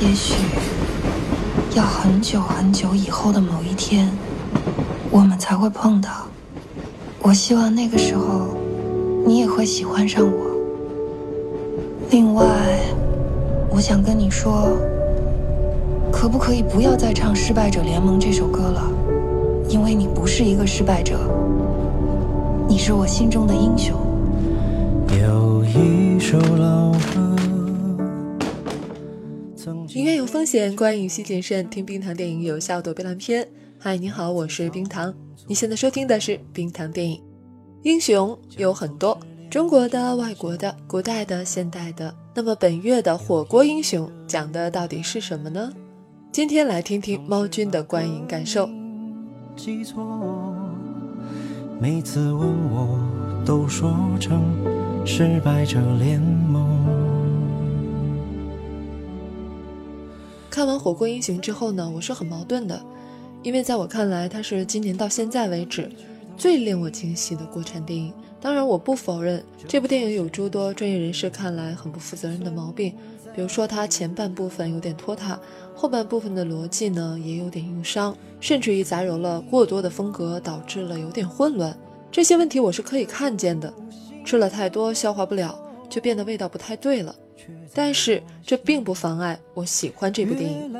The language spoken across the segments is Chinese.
也许要很久很久以后的某一天，我们才会碰到。我希望那个时候，你也会喜欢上我。另外，我想跟你说，可不可以不要再唱《失败者联盟》这首歌了？因为你不是一个失败者，你是我心中的英雄。有一首老歌。影院有风险，观影需谨慎。听冰糖电影有效躲避烂片。嗨，你好，我是冰糖。你现在收听的是冰糖电影。英雄有很多。中国的、外国的、古代的、现代的，那么本月的火锅英雄讲的到底是什么呢？今天来听听猫君的观影感受。记错，每次问我都说成失败者联盟。看完《火锅英雄》之后呢，我是很矛盾的，因为在我看来，它是今年到现在为止最令我惊喜的国产电影。当然，我不否认这部电影有诸多专业人士看来很不负责任的毛病，比如说它前半部分有点拖沓，后半部分的逻辑呢也有点硬伤，甚至于杂糅了过多的风格，导致了有点混乱。这些问题我是可以看见的，吃了太多消化不了，就变得味道不太对了。但是这并不妨碍我喜欢这部电影。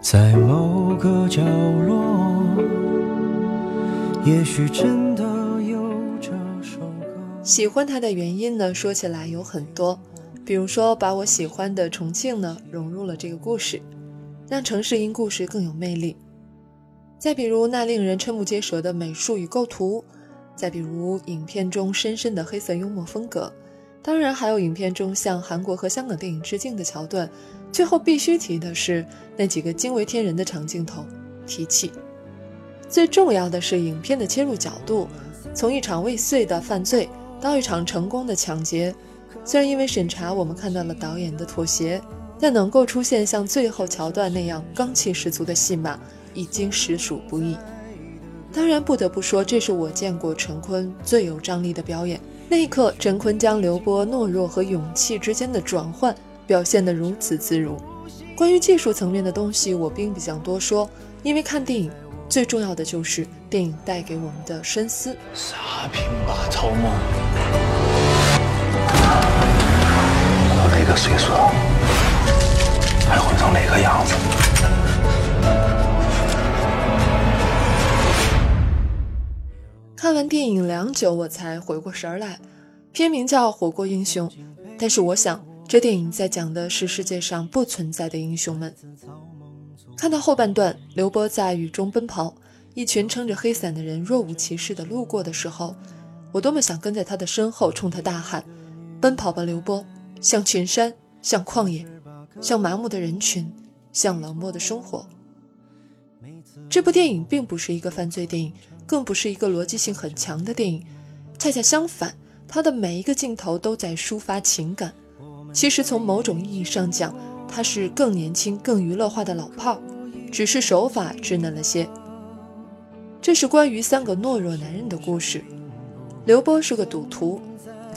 在某个角落，也许真的有这首歌。喜欢它的原因呢，说起来有很多，比如说把我喜欢的重庆呢融入了这个故事，让城市因故事更有魅力。再比如那令人瞠目结舌的美术与构图，再比如影片中深深的黑色幽默风格。当然，还有影片中向韩国和香港电影致敬的桥段。最后必须提的是那几个惊为天人的长镜头，提气。最重要的是影片的切入角度，从一场未遂的犯罪到一场成功的抢劫。虽然因为审查我们看到了导演的妥协，但能够出现像最后桥段那样刚气十足的戏码，已经实属不易。当然，不得不说，这是我见过陈坤最有张力的表演。那一刻，陈坤将刘波懦弱和勇气之间的转换表现得如此自如。关于技术层面的东西，我并不想多说，因为看电影最重要的就是电影带给我们的深思。沙坪马超梦，到哪个岁数还混成那个样子？完电影良久，我才回过神来。片名叫《火锅英雄》，但是我想，这电影在讲的是世界上不存在的英雄们。看到后半段，刘波在雨中奔跑，一群撑着黑伞的人若无其事地路过的时候，我多么想跟在他的身后，冲他大喊：“奔跑吧，刘波！向群山，向旷野，向麻木的人群，向冷漠的生活。”这部电影并不是一个犯罪电影。更不是一个逻辑性很强的电影，恰恰相反，它的每一个镜头都在抒发情感。其实从某种意义上讲，它是更年轻、更娱乐化的老炮，只是手法稚嫩了些。这是关于三个懦弱男人的故事。刘波是个赌徒，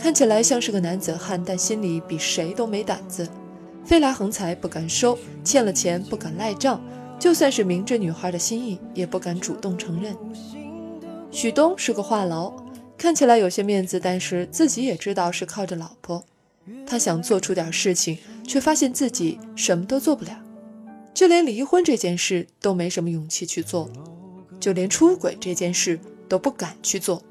看起来像是个男子汉，但心里比谁都没胆子。飞来横财不敢收，欠了钱不敢赖账，就算是明知女孩的心意，也不敢主动承认。许东是个话痨，看起来有些面子，但是自己也知道是靠着老婆。他想做出点事情，却发现自己什么都做不了，就连离婚这件事都没什么勇气去做，就连出轨这件事都不敢去做。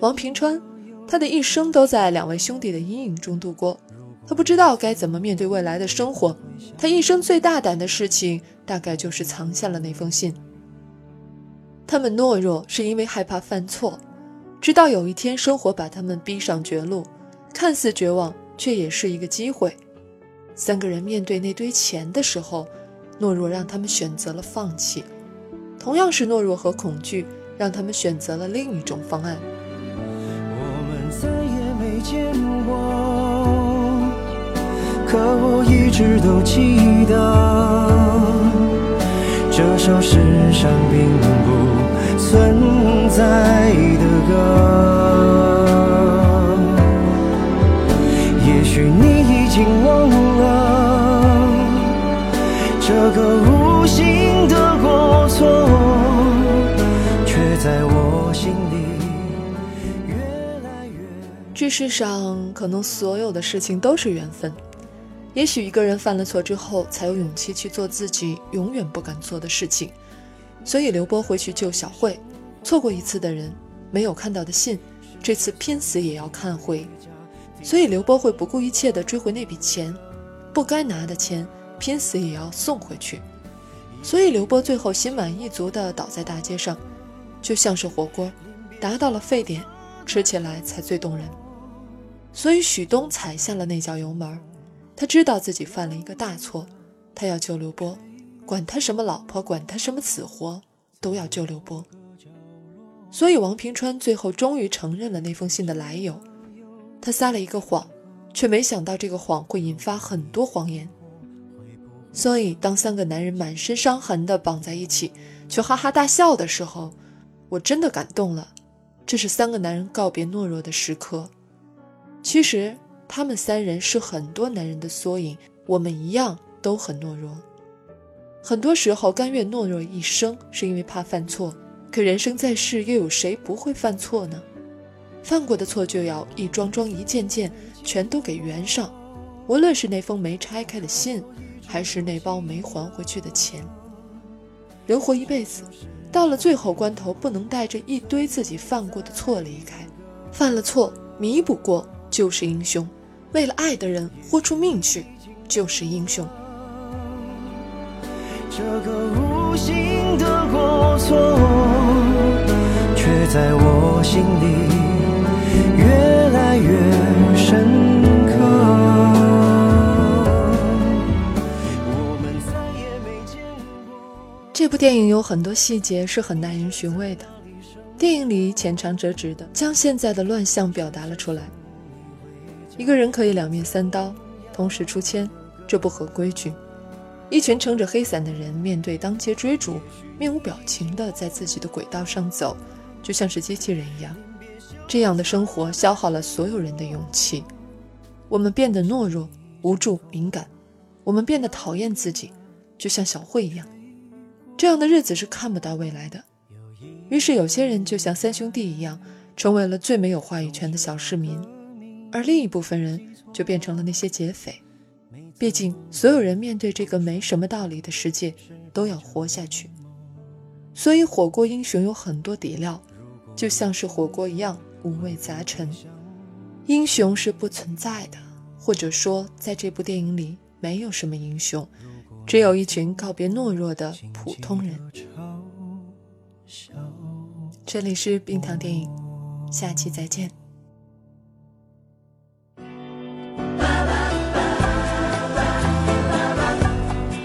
王平川，他的一生都在两位兄弟的阴影中度过，他不知道该怎么面对未来的生活。他一生最大胆的事情，大概就是藏下了那封信。他们懦弱是因为害怕犯错，直到有一天生活把他们逼上绝路，看似绝望，却也是一个机会。三个人面对那堆钱的时候，懦弱让他们选择了放弃；同样是懦弱和恐惧，让他们选择了另一种方案。我们再也没见过，可我一直都记得。这首世上并不存在的歌也许你已经忘了这个无形的过错却在我心里越来越这世上可能所有的事情都是缘分。也许一个人犯了错之后才有勇气去做自己永远不敢做的事情。所以刘波会去救小慧，错过一次的人，没有看到的信，这次拼死也要看回。所以刘波会不顾一切的追回那笔钱，不该拿的钱，拼死也要送回去。所以刘波最后心满意足的倒在大街上，就像是火锅，达到了沸点，吃起来才最动人。所以许东踩下了那脚油门，他知道自己犯了一个大错，他要救刘波。管他什么老婆，管他什么死活，都要救刘波。所以王平川最后终于承认了那封信的来由。他撒了一个谎，却没想到这个谎会引发很多谎言。所以当三个男人满身伤痕的绑在一起，却哈哈大笑的时候，我真的感动了。这是三个男人告别懦弱的时刻。其实他们三人是很多男人的缩影，我们一样都很懦弱。很多时候，甘愿懦弱一生，是因为怕犯错。可人生在世，又有谁不会犯错呢？犯过的错，就要一桩桩、一件件，全都给圆上。无论是那封没拆开的信，还是那包没还回去的钱。人活一辈子，到了最后关头，不能带着一堆自己犯过的错离开。犯了错，弥补过就是英雄；为了爱的人，豁出命去就是英雄。这个无心的过错，却在我心里越来越深刻。这部电影有很多细节是很耐人寻味的。电影里浅尝辄止的将现在的乱象表达了出来。一个人可以两面三刀，同时出千，这不合规矩。一群撑着黑伞的人面对当街追逐，面无表情地在自己的轨道上走，就像是机器人一样。这样的生活消耗了所有人的勇气。我们变得懦弱、无助、敏感，我们变得讨厌自己，就像小慧一样。这样的日子是看不到未来的。于是有些人就像三兄弟一样，成为了最没有话语权的小市民，而另一部分人就变成了那些劫匪。毕竟，所有人面对这个没什么道理的世界，都要活下去。所以，火锅英雄有很多底料，就像是火锅一样五味杂陈。英雄是不存在的，或者说，在这部电影里没有什么英雄，只有一群告别懦弱的普通人。这里是冰糖电影，下期再见。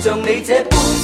像你这般。